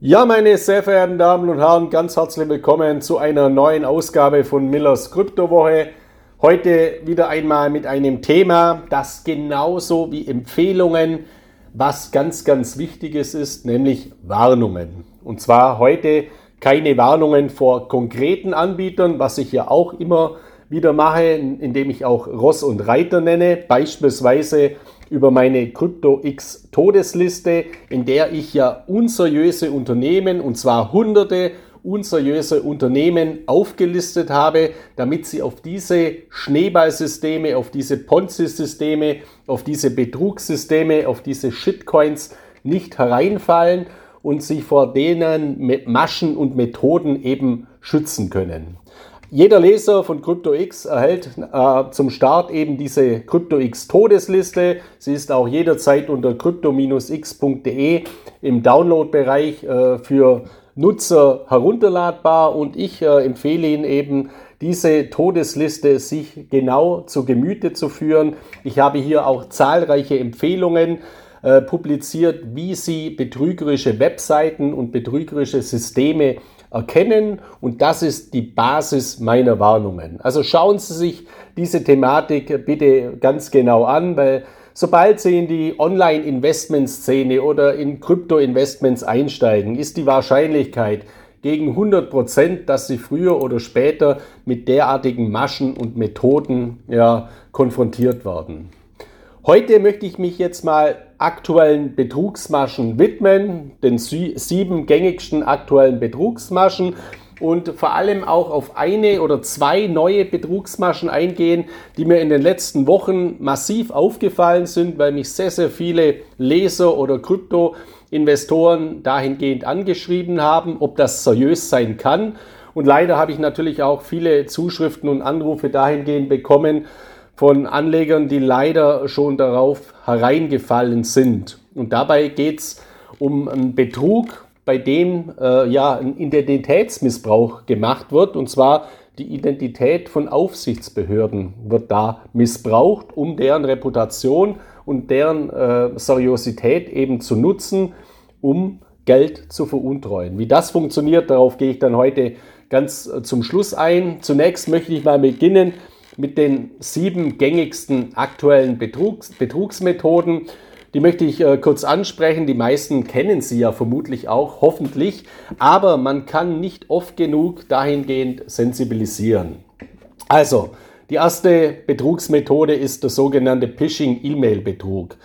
Ja, meine sehr verehrten Damen und Herren, ganz herzlich willkommen zu einer neuen Ausgabe von Millers Kryptowoche. Heute wieder einmal mit einem Thema, das genauso wie Empfehlungen was ganz, ganz Wichtiges ist, nämlich Warnungen. Und zwar heute keine Warnungen vor konkreten Anbietern, was ich ja auch immer wieder mache, indem ich auch Ross und Reiter nenne, beispielsweise über meine CryptoX Todesliste, in der ich ja unseriöse Unternehmen und zwar hunderte unseriöse Unternehmen aufgelistet habe, damit sie auf diese Schneeballsysteme, auf diese Ponzi-Systeme, auf diese Betrugssysteme, auf diese Shitcoins nicht hereinfallen und sich vor denen mit Maschen und Methoden eben schützen können. Jeder Leser von CryptoX erhält äh, zum Start eben diese CryptoX Todesliste. Sie ist auch jederzeit unter crypto-x.de im Download-Bereich äh, für Nutzer herunterladbar und ich äh, empfehle Ihnen eben, diese Todesliste sich genau zu Gemüte zu führen. Ich habe hier auch zahlreiche Empfehlungen äh, publiziert, wie Sie betrügerische Webseiten und betrügerische Systeme erkennen und das ist die Basis meiner Warnungen. Also schauen Sie sich diese Thematik bitte ganz genau an, weil sobald Sie in die Online-Investment-Szene oder in Krypto-Investments einsteigen, ist die Wahrscheinlichkeit gegen 100 Prozent, dass Sie früher oder später mit derartigen Maschen und Methoden ja, konfrontiert werden. Heute möchte ich mich jetzt mal aktuellen Betrugsmaschen widmen, den sieben gängigsten aktuellen Betrugsmaschen und vor allem auch auf eine oder zwei neue Betrugsmaschen eingehen, die mir in den letzten Wochen massiv aufgefallen sind, weil mich sehr, sehr viele Leser oder Krypto-Investoren dahingehend angeschrieben haben, ob das seriös sein kann. Und leider habe ich natürlich auch viele Zuschriften und Anrufe dahingehend bekommen, von Anlegern, die leider schon darauf hereingefallen sind. Und dabei geht es um einen Betrug, bei dem äh, ja ein Identitätsmissbrauch gemacht wird. Und zwar die Identität von Aufsichtsbehörden wird da missbraucht, um deren Reputation und deren äh, Seriosität eben zu nutzen, um Geld zu veruntreuen. Wie das funktioniert, darauf gehe ich dann heute ganz äh, zum Schluss ein. Zunächst möchte ich mal beginnen mit den sieben gängigsten aktuellen Betrugs Betrugsmethoden. Die möchte ich äh, kurz ansprechen. Die meisten kennen sie ja vermutlich auch, hoffentlich. Aber man kann nicht oft genug dahingehend sensibilisieren. Also, die erste Betrugsmethode ist der sogenannte Phishing-E-Mail-Betrug.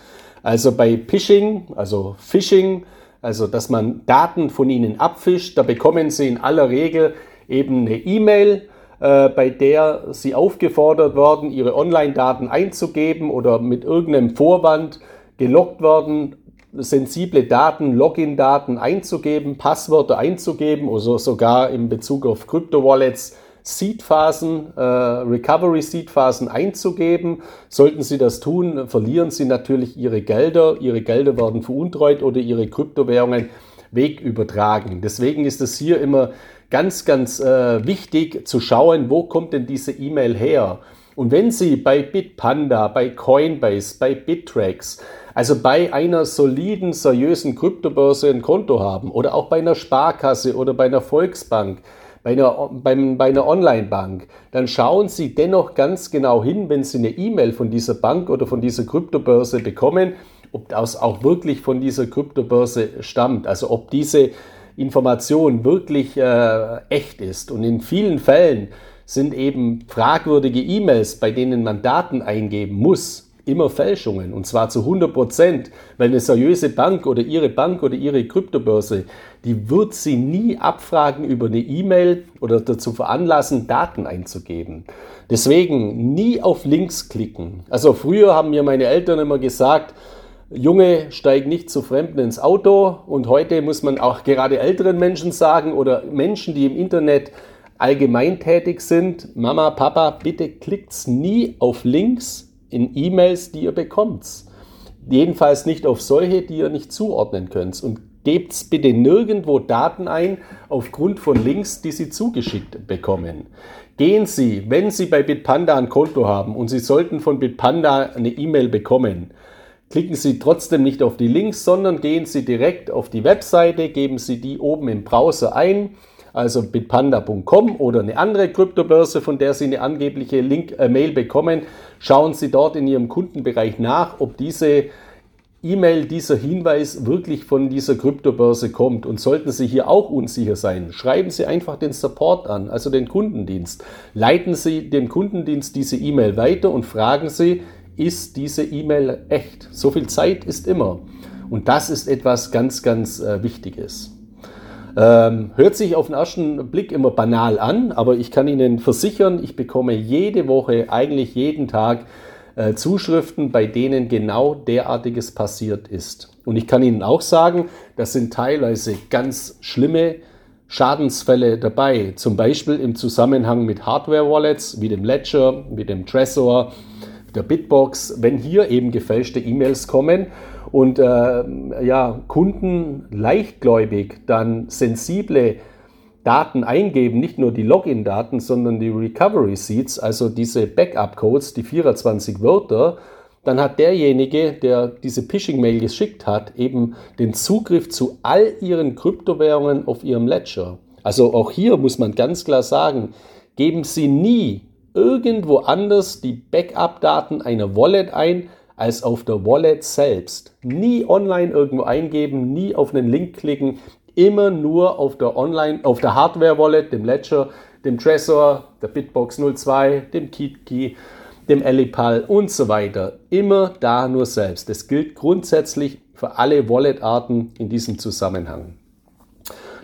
Also bei Phishing, also Phishing, also dass man Daten von Ihnen abfischt, da bekommen Sie in aller Regel eben eine E-Mail bei der Sie aufgefordert werden, Ihre Online-Daten einzugeben oder mit irgendeinem Vorwand gelockt werden, sensible Daten, Login-Daten einzugeben, Passwörter einzugeben oder sogar in Bezug auf Krypto-Wallets Seed-Phasen, äh, Recovery-Seed-Phasen einzugeben. Sollten Sie das tun, verlieren Sie natürlich Ihre Gelder. Ihre Gelder werden veruntreut oder Ihre Kryptowährungen wegübertragen. Deswegen ist es hier immer ganz, ganz äh, wichtig zu schauen, wo kommt denn diese E-Mail her? Und wenn Sie bei Bitpanda, bei Coinbase, bei Bittrex, also bei einer soliden, seriösen Kryptobörse ein Konto haben oder auch bei einer Sparkasse oder bei einer Volksbank, bei einer, bei, bei einer Online-Bank, dann schauen Sie dennoch ganz genau hin, wenn Sie eine E-Mail von dieser Bank oder von dieser Kryptobörse bekommen, ob das auch wirklich von dieser Kryptobörse stammt. Also ob diese Information wirklich äh, echt ist. Und in vielen Fällen sind eben fragwürdige E-Mails, bei denen man Daten eingeben muss, immer Fälschungen. Und zwar zu 100 Prozent, weil eine seriöse Bank oder Ihre Bank oder Ihre Kryptobörse, die wird Sie nie abfragen über eine E-Mail oder dazu veranlassen, Daten einzugeben. Deswegen nie auf Links klicken. Also früher haben mir meine Eltern immer gesagt, Junge, steig nicht zu Fremden ins Auto. Und heute muss man auch gerade älteren Menschen sagen oder Menschen, die im Internet allgemein tätig sind, Mama, Papa, bitte klickt's nie auf Links in E-Mails, die ihr bekommt. Jedenfalls nicht auf solche, die ihr nicht zuordnen könnt. Und gebt's bitte nirgendwo Daten ein aufgrund von Links, die Sie zugeschickt bekommen. Gehen Sie, wenn Sie bei Bitpanda ein Konto haben und Sie sollten von Bitpanda eine E-Mail bekommen, klicken Sie trotzdem nicht auf die Links, sondern gehen Sie direkt auf die Webseite, geben Sie die oben im Browser ein, also bitpanda.com oder eine andere Kryptobörse, von der Sie eine angebliche Link, äh, Mail bekommen. Schauen Sie dort in Ihrem Kundenbereich nach, ob diese E-Mail, dieser Hinweis wirklich von dieser Kryptobörse kommt. Und sollten Sie hier auch unsicher sein, schreiben Sie einfach den Support an, also den Kundendienst. Leiten Sie dem Kundendienst diese E-Mail weiter und fragen Sie, ist diese E-Mail echt? So viel Zeit ist immer. Und das ist etwas ganz, ganz äh, Wichtiges. Ähm, hört sich auf den ersten Blick immer banal an, aber ich kann Ihnen versichern, ich bekomme jede Woche, eigentlich jeden Tag äh, Zuschriften, bei denen genau derartiges passiert ist. Und ich kann Ihnen auch sagen, das sind teilweise ganz schlimme Schadensfälle dabei, zum Beispiel im Zusammenhang mit Hardware-Wallets wie dem Ledger, wie dem Trezor, der Bitbox, wenn hier eben gefälschte E-Mails kommen und äh, ja, Kunden leichtgläubig dann sensible Daten eingeben, nicht nur die Login-Daten, sondern die Recovery Seeds, also diese Backup-Codes, die 24 Wörter, dann hat derjenige, der diese Phishing-Mail geschickt hat, eben den Zugriff zu all ihren Kryptowährungen auf ihrem Ledger. Also auch hier muss man ganz klar sagen, geben Sie nie irgendwo anders die Backup-Daten einer Wallet ein, als auf der Wallet selbst. Nie online irgendwo eingeben, nie auf einen Link klicken, immer nur auf der Online, auf der Hardware-Wallet, dem Ledger, dem Trezor, der Bitbox 02, dem KeeKey, dem Elipal und so weiter. Immer da nur selbst. Das gilt grundsätzlich für alle Wallet-Arten in diesem Zusammenhang.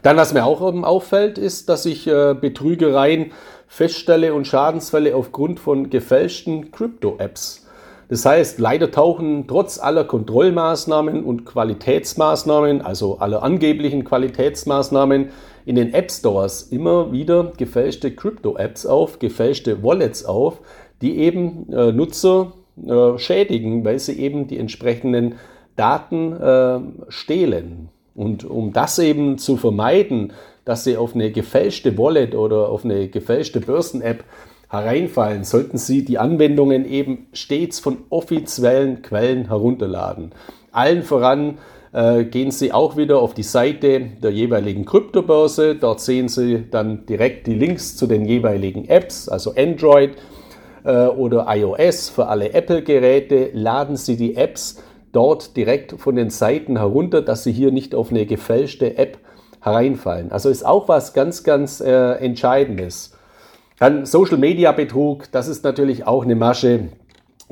Dann, was mir auch auffällt, ist, dass ich äh, Betrügereien feststelle und Schadensfälle aufgrund von gefälschten Crypto-Apps. Das heißt, leider tauchen trotz aller Kontrollmaßnahmen und Qualitätsmaßnahmen, also aller angeblichen Qualitätsmaßnahmen, in den App Stores immer wieder gefälschte Crypto-Apps auf, gefälschte Wallets auf, die eben äh, Nutzer äh, schädigen, weil sie eben die entsprechenden Daten äh, stehlen. Und um das eben zu vermeiden, dass sie auf eine gefälschte Wallet oder auf eine gefälschte Börsen-App hereinfallen, sollten Sie die Anwendungen eben stets von offiziellen Quellen herunterladen. Allen voran äh, gehen Sie auch wieder auf die Seite der jeweiligen Kryptobörse. Dort sehen Sie dann direkt die Links zu den jeweiligen Apps, also Android äh, oder iOS für alle Apple-Geräte. Laden Sie die Apps dort direkt von den Seiten herunter, dass Sie hier nicht auf eine gefälschte App hereinfallen. Also ist auch was ganz, ganz äh, Entscheidendes. Dann Social Media Betrug, das ist natürlich auch eine Masche,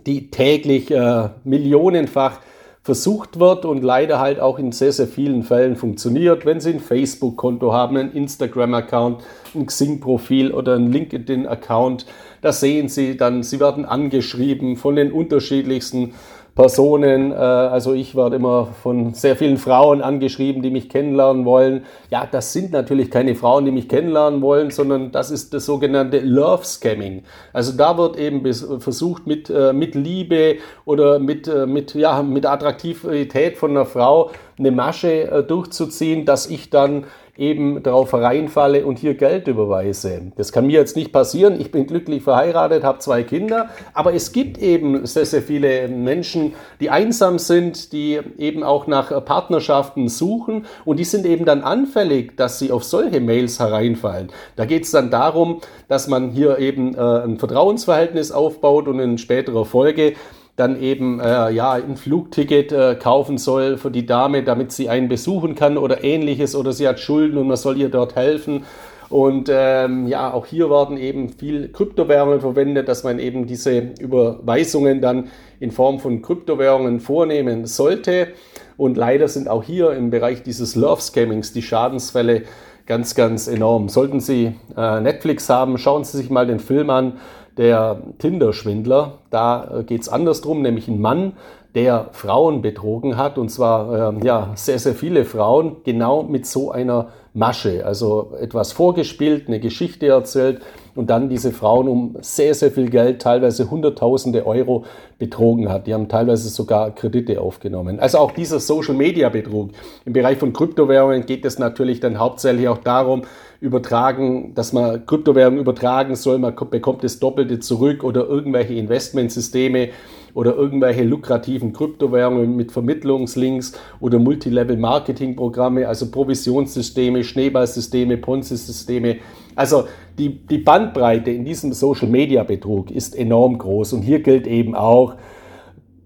die täglich äh, millionenfach versucht wird und leider halt auch in sehr, sehr vielen Fällen funktioniert. Wenn Sie ein Facebook-Konto haben, ein Instagram-Account, ein Xing-Profil oder ein LinkedIn-Account, da sehen Sie dann, Sie werden angeschrieben von den unterschiedlichsten Personen. Äh, also ich werde immer von sehr vielen Frauen angeschrieben, die mich kennenlernen wollen. Ja, das sind natürlich keine Frauen, die mich kennenlernen wollen, sondern das ist das sogenannte Love Scamming. Also da wird eben versucht mit, äh, mit Liebe oder mit, äh, mit, ja, mit Attraktivität von einer Frau eine Masche durchzuziehen, dass ich dann eben darauf hereinfalle und hier Geld überweise. Das kann mir jetzt nicht passieren. Ich bin glücklich verheiratet, habe zwei Kinder, aber es gibt eben sehr, sehr viele Menschen, die einsam sind, die eben auch nach Partnerschaften suchen und die sind eben dann anfällig, dass sie auf solche Mails hereinfallen. Da geht es dann darum, dass man hier eben äh, ein Vertrauensverhältnis aufbaut und in späterer Folge dann eben äh, ja ein Flugticket äh, kaufen soll für die Dame, damit sie einen besuchen kann oder ähnliches oder sie hat Schulden und man soll ihr dort helfen. Und ähm, ja, auch hier werden eben viel Kryptowährungen verwendet, dass man eben diese Überweisungen dann in Form von Kryptowährungen vornehmen sollte. Und leider sind auch hier im Bereich dieses Love Scammings die Schadensfälle ganz, ganz enorm. Sollten Sie äh, Netflix haben, schauen Sie sich mal den Film an der Tinder-Schwindler. Da äh, geht es andersrum, nämlich ein Mann, der Frauen betrogen hat und zwar äh, ja sehr, sehr viele Frauen, genau mit so einer Masche. Also etwas vorgespielt, eine Geschichte erzählt und dann diese Frauen um sehr, sehr viel Geld, teilweise Hunderttausende Euro betrogen hat. Die haben teilweise sogar Kredite aufgenommen. Also auch dieser Social-Media-Betrug. Im Bereich von Kryptowährungen geht es natürlich dann hauptsächlich auch darum, übertragen, dass man Kryptowährungen übertragen soll, man bekommt das Doppelte zurück oder irgendwelche Investmentsysteme oder irgendwelche lukrativen Kryptowährungen mit Vermittlungslinks oder Multilevel-Marketing-Programme, also Provisionssysteme, Schneeballsysteme, Ponzi-Systeme. Also die, die Bandbreite in diesem Social-Media-Betrug ist enorm groß und hier gilt eben auch,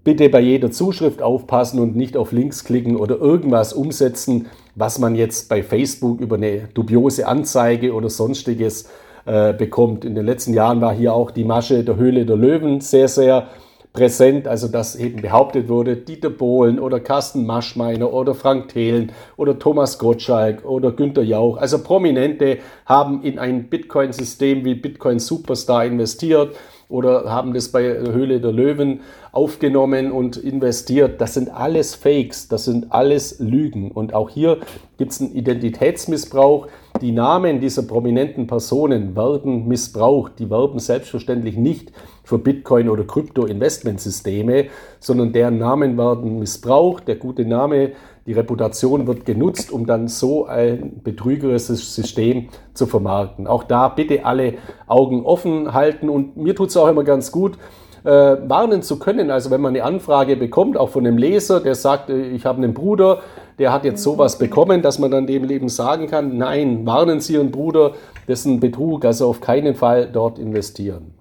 bitte bei jeder Zuschrift aufpassen und nicht auf Links klicken oder irgendwas umsetzen, was man jetzt bei Facebook über eine dubiose Anzeige oder sonstiges äh, bekommt. In den letzten Jahren war hier auch die Masche der Höhle der Löwen sehr, sehr präsent, also dass eben behauptet wurde, Dieter Bohlen oder Carsten Maschmeiner oder Frank Thelen oder Thomas Gottschalk oder Günter Jauch, also Prominente haben in ein Bitcoin-System wie Bitcoin Superstar investiert oder haben das bei Höhle der Löwen aufgenommen und investiert. Das sind alles Fakes, das sind alles Lügen. Und auch hier gibt es einen Identitätsmissbrauch. Die Namen dieser prominenten Personen werden missbraucht. Die werben selbstverständlich nicht für Bitcoin oder Krypto-Investmentsysteme, sondern deren Namen werden missbraucht. Der gute Name die Reputation wird genutzt, um dann so ein betrügerisches System zu vermarkten. Auch da bitte alle Augen offen halten und mir tut es auch immer ganz gut, äh, warnen zu können. Also wenn man eine Anfrage bekommt, auch von einem Leser, der sagt, äh, ich habe einen Bruder, der hat jetzt sowas bekommen, dass man dann dem Leben sagen kann, nein, warnen Sie Ihren Bruder, das ist ein Betrug, also auf keinen Fall dort investieren.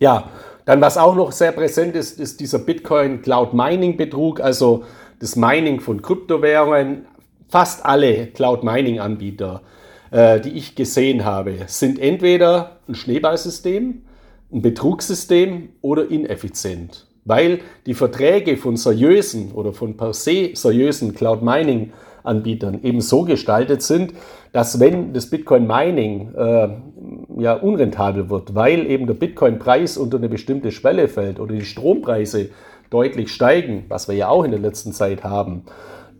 Ja, dann was auch noch sehr präsent ist, ist dieser Bitcoin Cloud Mining Betrug, also das Mining von Kryptowährungen. Fast alle Cloud Mining Anbieter, äh, die ich gesehen habe, sind entweder ein Schneeballsystem, ein Betrugssystem oder ineffizient, weil die Verträge von seriösen oder von per se seriösen Cloud Mining Anbietern eben so gestaltet sind, dass wenn das Bitcoin Mining äh, ja unrentabel wird, weil eben der Bitcoin Preis unter eine bestimmte Schwelle fällt oder die Strompreise deutlich steigen, was wir ja auch in der letzten Zeit haben,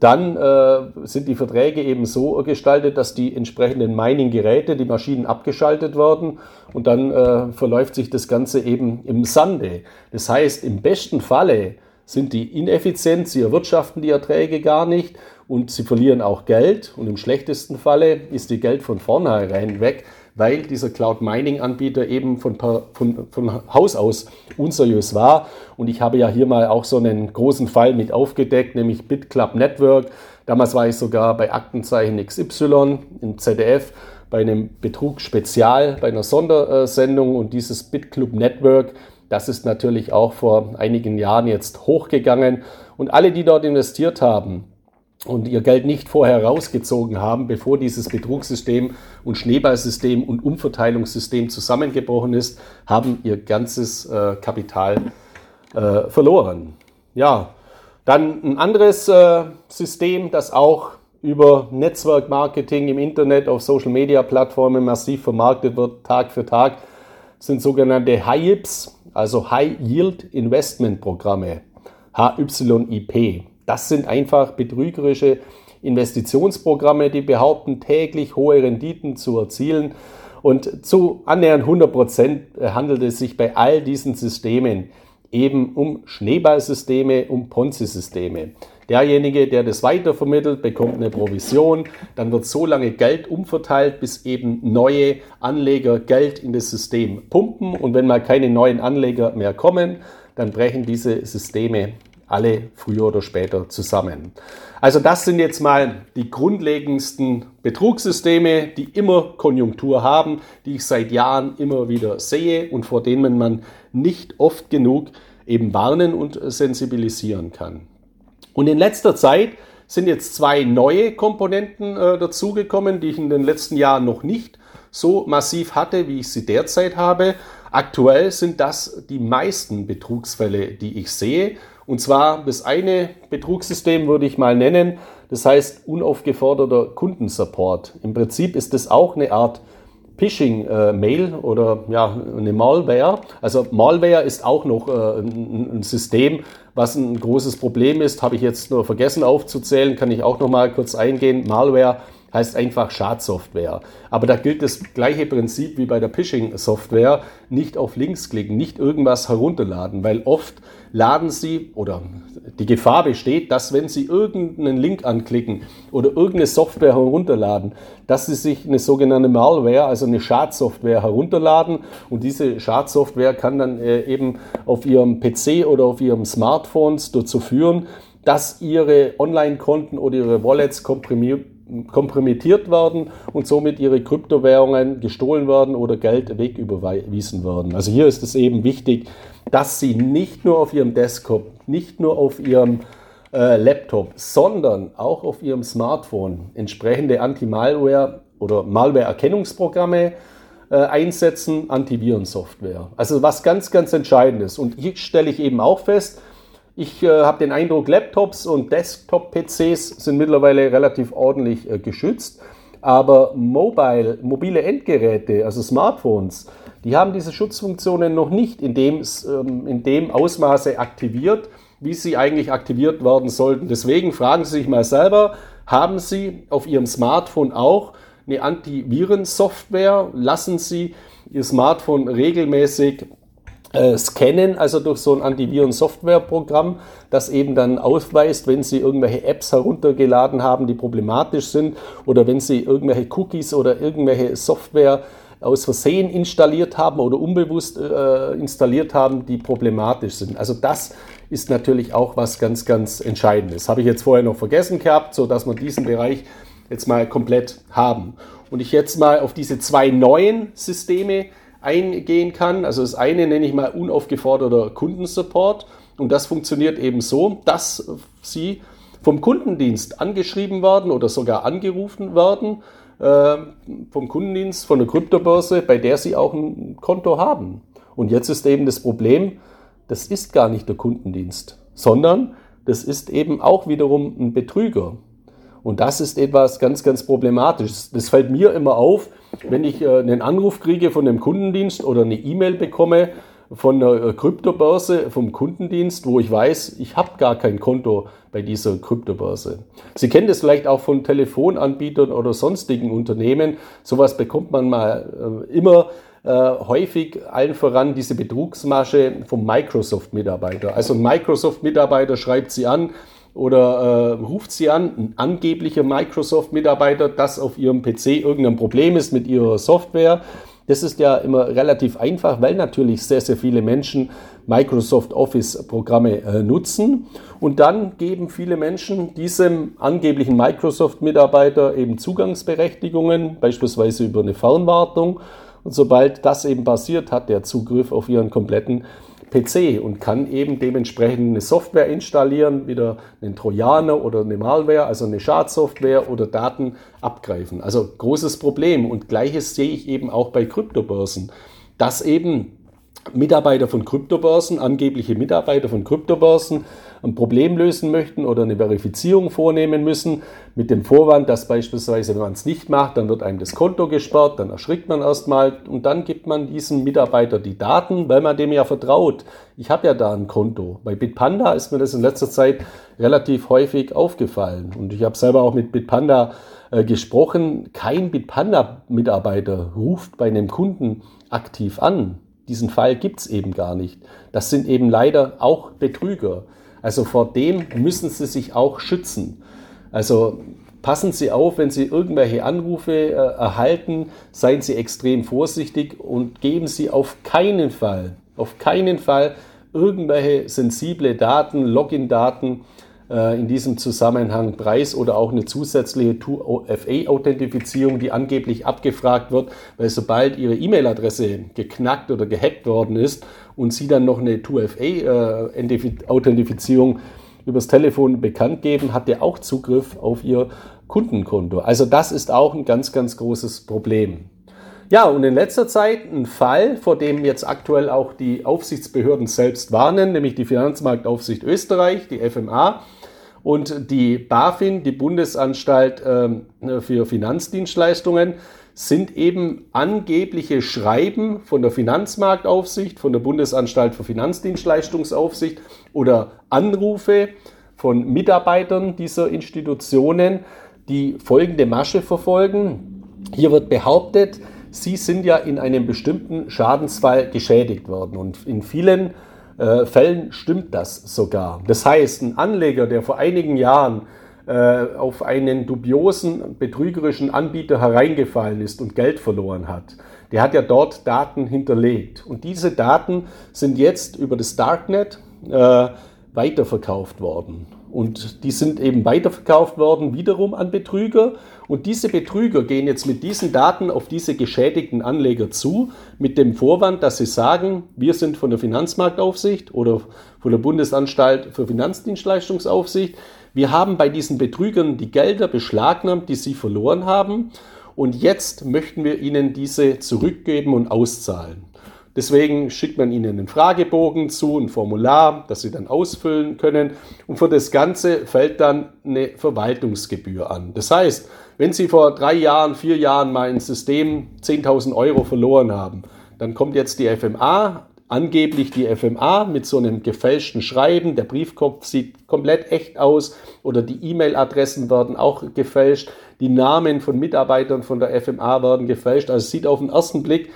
dann äh, sind die Verträge eben so gestaltet, dass die entsprechenden Mining-Geräte, die Maschinen abgeschaltet werden und dann äh, verläuft sich das Ganze eben im Sande. Das heißt, im besten Falle sind die ineffizient, sie erwirtschaften die Erträge gar nicht und sie verlieren auch Geld und im schlechtesten Falle ist die Geld von vornherein weg, weil dieser Cloud Mining Anbieter eben von, von, von Haus aus unseriös war. Und ich habe ja hier mal auch so einen großen Fall mit aufgedeckt, nämlich BitClub Network. Damals war ich sogar bei Aktenzeichen XY im ZDF bei einem Betrug-Spezial, bei einer Sondersendung und dieses BitClub Network, das ist natürlich auch vor einigen Jahren jetzt hochgegangen und alle, die dort investiert haben, und ihr Geld nicht vorher rausgezogen haben, bevor dieses Betrugssystem und Schneeballsystem und Umverteilungssystem zusammengebrochen ist, haben ihr ganzes äh, Kapital äh, verloren. Ja, dann ein anderes äh, System, das auch über Netzwerkmarketing im Internet auf Social-Media-Plattformen massiv vermarktet wird, Tag für Tag, sind sogenannte HIPs, also High Yield Investment Programme, HYIP. Das sind einfach betrügerische Investitionsprogramme, die behaupten, täglich hohe Renditen zu erzielen. Und zu annähernd 100 Prozent handelt es sich bei all diesen Systemen eben um Schneeballsysteme, um Ponzi-Systeme. Derjenige, der das weitervermittelt, bekommt eine Provision. Dann wird so lange Geld umverteilt, bis eben neue Anleger Geld in das System pumpen. Und wenn mal keine neuen Anleger mehr kommen, dann brechen diese Systeme alle früher oder später zusammen. Also das sind jetzt mal die grundlegendsten Betrugssysteme, die immer Konjunktur haben, die ich seit Jahren immer wieder sehe und vor denen man nicht oft genug eben warnen und sensibilisieren kann. Und in letzter Zeit sind jetzt zwei neue Komponenten äh, dazugekommen, die ich in den letzten Jahren noch nicht so massiv hatte, wie ich sie derzeit habe. Aktuell sind das die meisten Betrugsfälle, die ich sehe. Und zwar das eine Betrugssystem würde ich mal nennen, das heißt unaufgeforderter Kundensupport. Im Prinzip ist das auch eine Art Phishing-Mail oder ja, eine Malware. Also Malware ist auch noch äh, ein, System, was ein großes Problem ist. Habe ich jetzt nur vergessen aufzuzählen, kann ich auch noch mal kurz eingehen. Malware heißt einfach Schadsoftware. Aber da gilt das gleiche Prinzip wie bei der Phishing-Software. Nicht auf Links klicken, nicht irgendwas herunterladen, weil oft laden Sie oder die Gefahr besteht, dass wenn Sie irgendeinen Link anklicken oder irgendeine Software herunterladen, dass Sie sich eine sogenannte Malware, also eine Schadsoftware herunterladen und diese Schadsoftware kann dann äh, eben auf Ihrem PC oder auf Ihrem Smartphones dazu führen, dass Ihre Online-Konten oder Ihre Wallets komprimiert kompromittiert werden und somit ihre Kryptowährungen gestohlen werden oder Geld wegüberwiesen werden. Also hier ist es eben wichtig, dass Sie nicht nur auf Ihrem Desktop, nicht nur auf Ihrem äh, Laptop, sondern auch auf Ihrem Smartphone entsprechende Anti-Malware oder Malware-Erkennungsprogramme äh, einsetzen, Antivirensoftware. Also was ganz, ganz Entscheidendes. Und hier stelle ich eben auch fest, ich äh, habe den Eindruck, Laptops und Desktop-PCs sind mittlerweile relativ ordentlich äh, geschützt. Aber mobile, mobile Endgeräte, also Smartphones, die haben diese Schutzfunktionen noch nicht in dem, ähm, in dem Ausmaße aktiviert, wie sie eigentlich aktiviert werden sollten. Deswegen fragen Sie sich mal selber, haben Sie auf Ihrem Smartphone auch eine Antivirensoftware? Lassen Sie Ihr Smartphone regelmäßig äh, scannen, also durch so ein Antiviren-Software-Programm, das eben dann ausweist, wenn Sie irgendwelche Apps heruntergeladen haben, die problematisch sind, oder wenn Sie irgendwelche Cookies oder irgendwelche Software aus Versehen installiert haben oder unbewusst äh, installiert haben, die problematisch sind. Also das ist natürlich auch was ganz, ganz Entscheidendes. Habe ich jetzt vorher noch vergessen gehabt, so dass wir diesen Bereich jetzt mal komplett haben. Und ich jetzt mal auf diese zwei neuen Systeme eingehen kann. Also das eine nenne ich mal unaufgeforderter Kundensupport und das funktioniert eben so, dass Sie vom Kundendienst angeschrieben werden oder sogar angerufen werden äh, vom Kundendienst von der Kryptobörse, bei der Sie auch ein Konto haben. Und jetzt ist eben das Problem, das ist gar nicht der Kundendienst, sondern das ist eben auch wiederum ein Betrüger. Und das ist etwas ganz, ganz Problematisches. Das fällt mir immer auf, wenn ich äh, einen Anruf kriege von dem Kundendienst oder eine E-Mail bekomme von einer äh, Kryptobörse, vom Kundendienst, wo ich weiß, ich habe gar kein Konto bei dieser Kryptobörse. Sie kennen das vielleicht auch von Telefonanbietern oder sonstigen Unternehmen. Sowas bekommt man mal äh, immer häufig allen voran diese Betrugsmasche vom Microsoft-Mitarbeiter. Also ein Microsoft-Mitarbeiter schreibt sie an, oder äh, ruft sie an, ein angeblicher Microsoft-Mitarbeiter, dass auf ihrem PC irgendein Problem ist mit ihrer Software. Das ist ja immer relativ einfach, weil natürlich sehr, sehr viele Menschen Microsoft Office-Programme äh, nutzen. Und dann geben viele Menschen diesem angeblichen Microsoft-Mitarbeiter eben Zugangsberechtigungen, beispielsweise über eine Fernwartung. Und sobald das eben passiert, hat der Zugriff auf ihren kompletten PC und kann eben dementsprechend eine Software installieren, wieder einen Trojaner oder eine Malware, also eine Schadsoftware oder Daten abgreifen. Also großes Problem und gleiches sehe ich eben auch bei Kryptobörsen, dass eben Mitarbeiter von Kryptobörsen, angebliche Mitarbeiter von Kryptobörsen, ein Problem lösen möchten oder eine Verifizierung vornehmen müssen, mit dem Vorwand, dass beispielsweise, wenn man es nicht macht, dann wird einem das Konto gesperrt, dann erschrickt man erstmal und dann gibt man diesem Mitarbeiter die Daten, weil man dem ja vertraut. Ich habe ja da ein Konto. Bei Bitpanda ist mir das in letzter Zeit relativ häufig aufgefallen und ich habe selber auch mit Bitpanda äh, gesprochen. Kein Bitpanda-Mitarbeiter ruft bei einem Kunden aktiv an. Diesen Fall gibt es eben gar nicht. Das sind eben leider auch Betrüger. Also vor dem müssen Sie sich auch schützen. Also passen Sie auf, wenn Sie irgendwelche Anrufe äh, erhalten, seien Sie extrem vorsichtig und geben Sie auf keinen Fall, auf keinen Fall irgendwelche sensible Daten, Login-Daten in diesem Zusammenhang preis oder auch eine zusätzliche 2FA-Authentifizierung, die angeblich abgefragt wird, weil sobald Ihre E-Mail-Adresse geknackt oder gehackt worden ist und Sie dann noch eine 2FA-Authentifizierung äh, übers Telefon bekannt geben, hat der auch Zugriff auf Ihr Kundenkonto. Also das ist auch ein ganz, ganz großes Problem. Ja, und in letzter Zeit ein Fall, vor dem jetzt aktuell auch die Aufsichtsbehörden selbst warnen, nämlich die Finanzmarktaufsicht Österreich, die FMA, und die BaFin, die Bundesanstalt ähm, für Finanzdienstleistungen, sind eben angebliche Schreiben von der Finanzmarktaufsicht, von der Bundesanstalt für Finanzdienstleistungsaufsicht oder Anrufe von Mitarbeitern dieser Institutionen, die folgende Masche verfolgen. Hier wird behauptet, Sie sind ja in einem bestimmten Schadensfall geschädigt worden und in vielen äh, Fällen stimmt das sogar. Das heißt, ein Anleger, der vor einigen Jahren äh, auf einen dubiosen, betrügerischen Anbieter hereingefallen ist und Geld verloren hat, der hat ja dort Daten hinterlegt. Und diese Daten sind jetzt über das Darknet äh, weiterverkauft worden. Und die sind eben weiterverkauft worden, wiederum an Betrüger. Und diese Betrüger gehen jetzt mit diesen Daten auf diese geschädigten Anleger zu, mit dem Vorwand, dass sie sagen, wir sind von der Finanzmarktaufsicht oder von der Bundesanstalt für Finanzdienstleistungsaufsicht. Wir haben bei diesen Betrügern die Gelder beschlagnahmt, die sie verloren haben. Und jetzt möchten wir ihnen diese zurückgeben und auszahlen. Deswegen schickt man ihnen einen Fragebogen zu, ein Formular, das sie dann ausfüllen können. Und für das Ganze fällt dann eine Verwaltungsgebühr an. Das heißt, wenn Sie vor drei Jahren, vier Jahren mal ein System 10.000 Euro verloren haben, dann kommt jetzt die FMA, angeblich die FMA mit so einem gefälschten Schreiben. Der Briefkopf sieht komplett echt aus oder die E-Mail-Adressen werden auch gefälscht. Die Namen von Mitarbeitern von der FMA werden gefälscht. Also es sieht auf den ersten Blick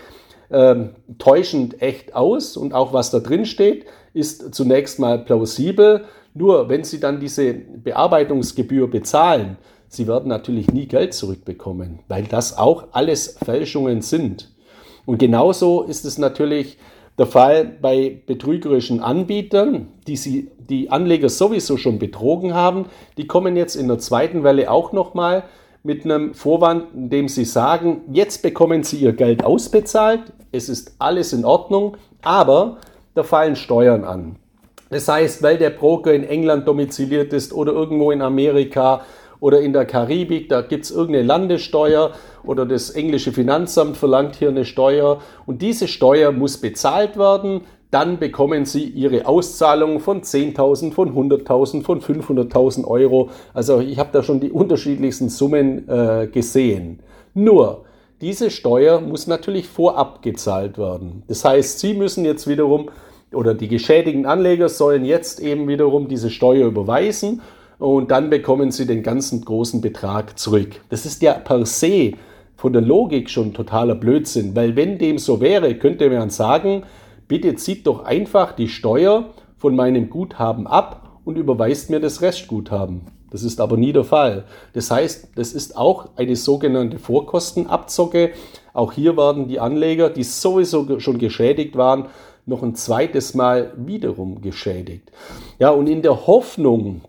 ähm, täuschend echt aus und auch was da drin steht, ist zunächst mal plausibel. Nur wenn Sie dann diese Bearbeitungsgebühr bezahlen, Sie werden natürlich nie Geld zurückbekommen, weil das auch alles Fälschungen sind. Und genauso ist es natürlich der Fall bei betrügerischen Anbietern, die sie, die Anleger sowieso schon betrogen haben. Die kommen jetzt in der zweiten Welle auch nochmal mit einem Vorwand, in dem sie sagen, jetzt bekommen sie ihr Geld ausbezahlt, es ist alles in Ordnung, aber da fallen Steuern an. Das heißt, weil der Broker in England domiziliert ist oder irgendwo in Amerika oder in der Karibik, da gibt es irgendeine Landessteuer oder das englische Finanzamt verlangt hier eine Steuer und diese Steuer muss bezahlt werden dann bekommen Sie Ihre Auszahlung von 10.000, von 100.000, von 500.000 Euro. Also ich habe da schon die unterschiedlichsten Summen äh, gesehen. Nur, diese Steuer muss natürlich vorab gezahlt werden. Das heißt, Sie müssen jetzt wiederum oder die geschädigten Anleger sollen jetzt eben wiederum diese Steuer überweisen und dann bekommen Sie den ganzen großen Betrag zurück. Das ist ja per se von der Logik schon totaler Blödsinn, weil wenn dem so wäre, könnte man sagen, bitte zieht doch einfach die Steuer von meinem Guthaben ab und überweist mir das Restguthaben. Das ist aber nie der Fall. Das heißt, das ist auch eine sogenannte Vorkostenabzocke. Auch hier werden die Anleger, die sowieso schon geschädigt waren, noch ein zweites Mal wiederum geschädigt. Ja, und in der Hoffnung,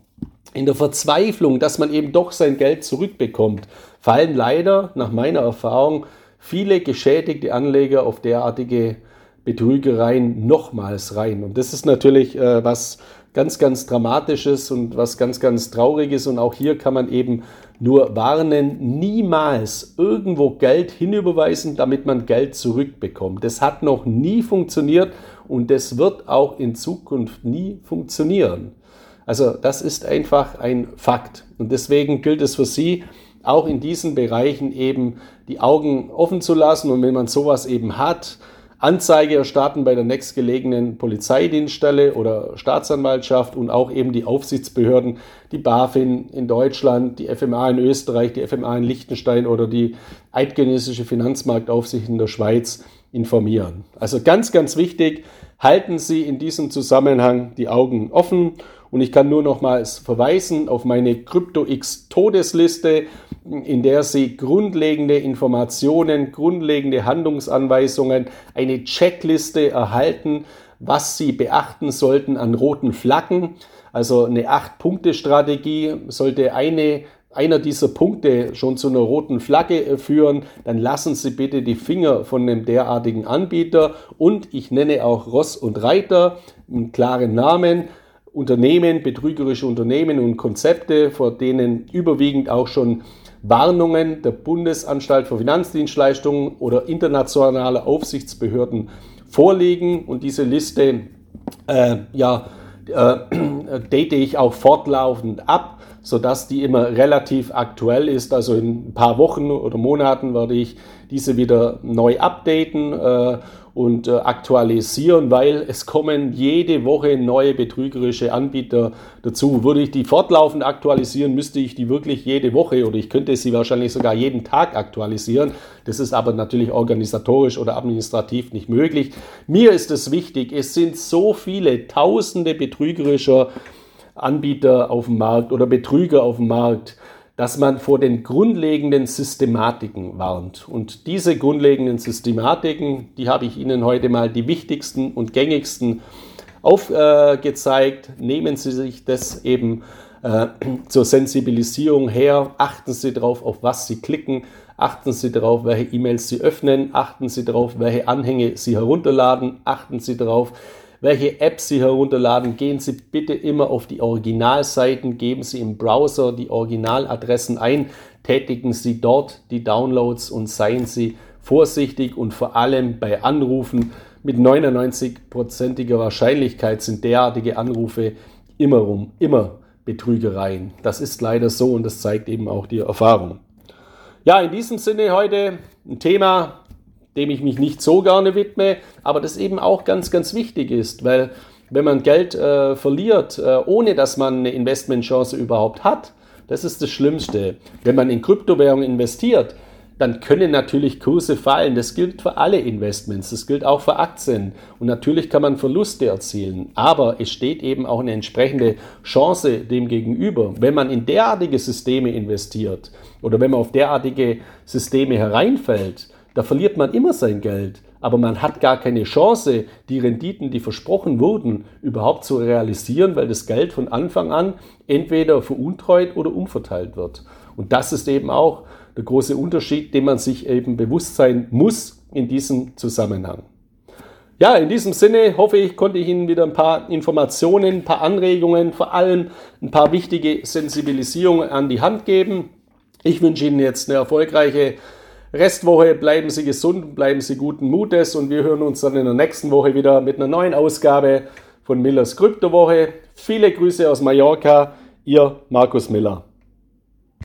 in der Verzweiflung, dass man eben doch sein Geld zurückbekommt, fallen leider nach meiner Erfahrung viele geschädigte Anleger auf derartige Betrügereien nochmals rein. Und das ist natürlich äh, was ganz, ganz Dramatisches und was ganz, ganz Trauriges. Und auch hier kann man eben nur warnen, niemals irgendwo Geld hinüberweisen, damit man Geld zurückbekommt. Das hat noch nie funktioniert und das wird auch in Zukunft nie funktionieren. Also das ist einfach ein Fakt. Und deswegen gilt es für Sie, auch in diesen Bereichen eben die Augen offen zu lassen. Und wenn man sowas eben hat, Anzeige erstatten bei der nächstgelegenen Polizeidienststelle oder Staatsanwaltschaft und auch eben die Aufsichtsbehörden, die BaFin in Deutschland, die FMA in Österreich, die FMA in Liechtenstein oder die Eidgenössische Finanzmarktaufsicht in der Schweiz informieren. Also ganz, ganz wichtig, halten Sie in diesem Zusammenhang die Augen offen und ich kann nur nochmals verweisen auf meine CryptoX Todesliste, in der Sie grundlegende Informationen, grundlegende Handlungsanweisungen, eine Checkliste erhalten, was Sie beachten sollten an roten Flaggen. Also eine Acht-Punkte-Strategie sollte eine einer dieser Punkte schon zu einer roten Flagge äh, führen, dann lassen Sie bitte die Finger von einem derartigen Anbieter und ich nenne auch Ross und Reiter einen klaren Namen. Unternehmen, betrügerische Unternehmen und Konzepte, vor denen überwiegend auch schon Warnungen der Bundesanstalt für Finanzdienstleistungen oder internationale Aufsichtsbehörden vorliegen. Und diese Liste äh, ja, äh, date ich auch fortlaufend ab, sodass die immer relativ aktuell ist. Also in ein paar Wochen oder Monaten werde ich diese wieder neu updaten äh, und äh, aktualisieren, weil es kommen jede Woche neue betrügerische Anbieter dazu. Würde ich die fortlaufend aktualisieren, müsste ich die wirklich jede Woche oder ich könnte sie wahrscheinlich sogar jeden Tag aktualisieren. Das ist aber natürlich organisatorisch oder administrativ nicht möglich. Mir ist es wichtig, es sind so viele tausende betrügerischer Anbieter auf dem Markt oder Betrüger auf dem Markt dass man vor den grundlegenden Systematiken warnt. Und diese grundlegenden Systematiken, die habe ich Ihnen heute mal die wichtigsten und gängigsten aufgezeigt. Äh, Nehmen Sie sich das eben äh, zur Sensibilisierung her. Achten Sie darauf, auf was Sie klicken. Achten Sie darauf, welche E-Mails Sie öffnen. Achten Sie darauf, welche Anhänge Sie herunterladen. Achten Sie darauf, welche Apps Sie herunterladen, gehen Sie bitte immer auf die Originalseiten, geben Sie im Browser die Originaladressen ein, tätigen Sie dort die Downloads und seien Sie vorsichtig und vor allem bei Anrufen mit 99%iger Wahrscheinlichkeit sind derartige Anrufe immer rum, immer Betrügereien. Das ist leider so und das zeigt eben auch die Erfahrung. Ja, in diesem Sinne heute ein Thema, dem ich mich nicht so gerne widme, aber das eben auch ganz, ganz wichtig ist, weil wenn man Geld äh, verliert, äh, ohne dass man eine Investmentchance überhaupt hat, das ist das Schlimmste. Wenn man in Kryptowährungen investiert, dann können natürlich Kurse fallen. Das gilt für alle Investments, das gilt auch für Aktien. Und natürlich kann man Verluste erzielen, aber es steht eben auch eine entsprechende Chance dem gegenüber. Wenn man in derartige Systeme investiert oder wenn man auf derartige Systeme hereinfällt, da verliert man immer sein Geld, aber man hat gar keine Chance, die Renditen, die versprochen wurden, überhaupt zu realisieren, weil das Geld von Anfang an entweder veruntreut oder umverteilt wird. Und das ist eben auch der große Unterschied, den man sich eben bewusst sein muss in diesem Zusammenhang. Ja, in diesem Sinne hoffe ich, konnte ich Ihnen wieder ein paar Informationen, ein paar Anregungen, vor allem ein paar wichtige Sensibilisierungen an die Hand geben. Ich wünsche Ihnen jetzt eine erfolgreiche Restwoche bleiben Sie gesund, bleiben Sie guten Mutes und wir hören uns dann in der nächsten Woche wieder mit einer neuen Ausgabe von Millers Kryptowoche. Viele Grüße aus Mallorca, Ihr Markus Miller.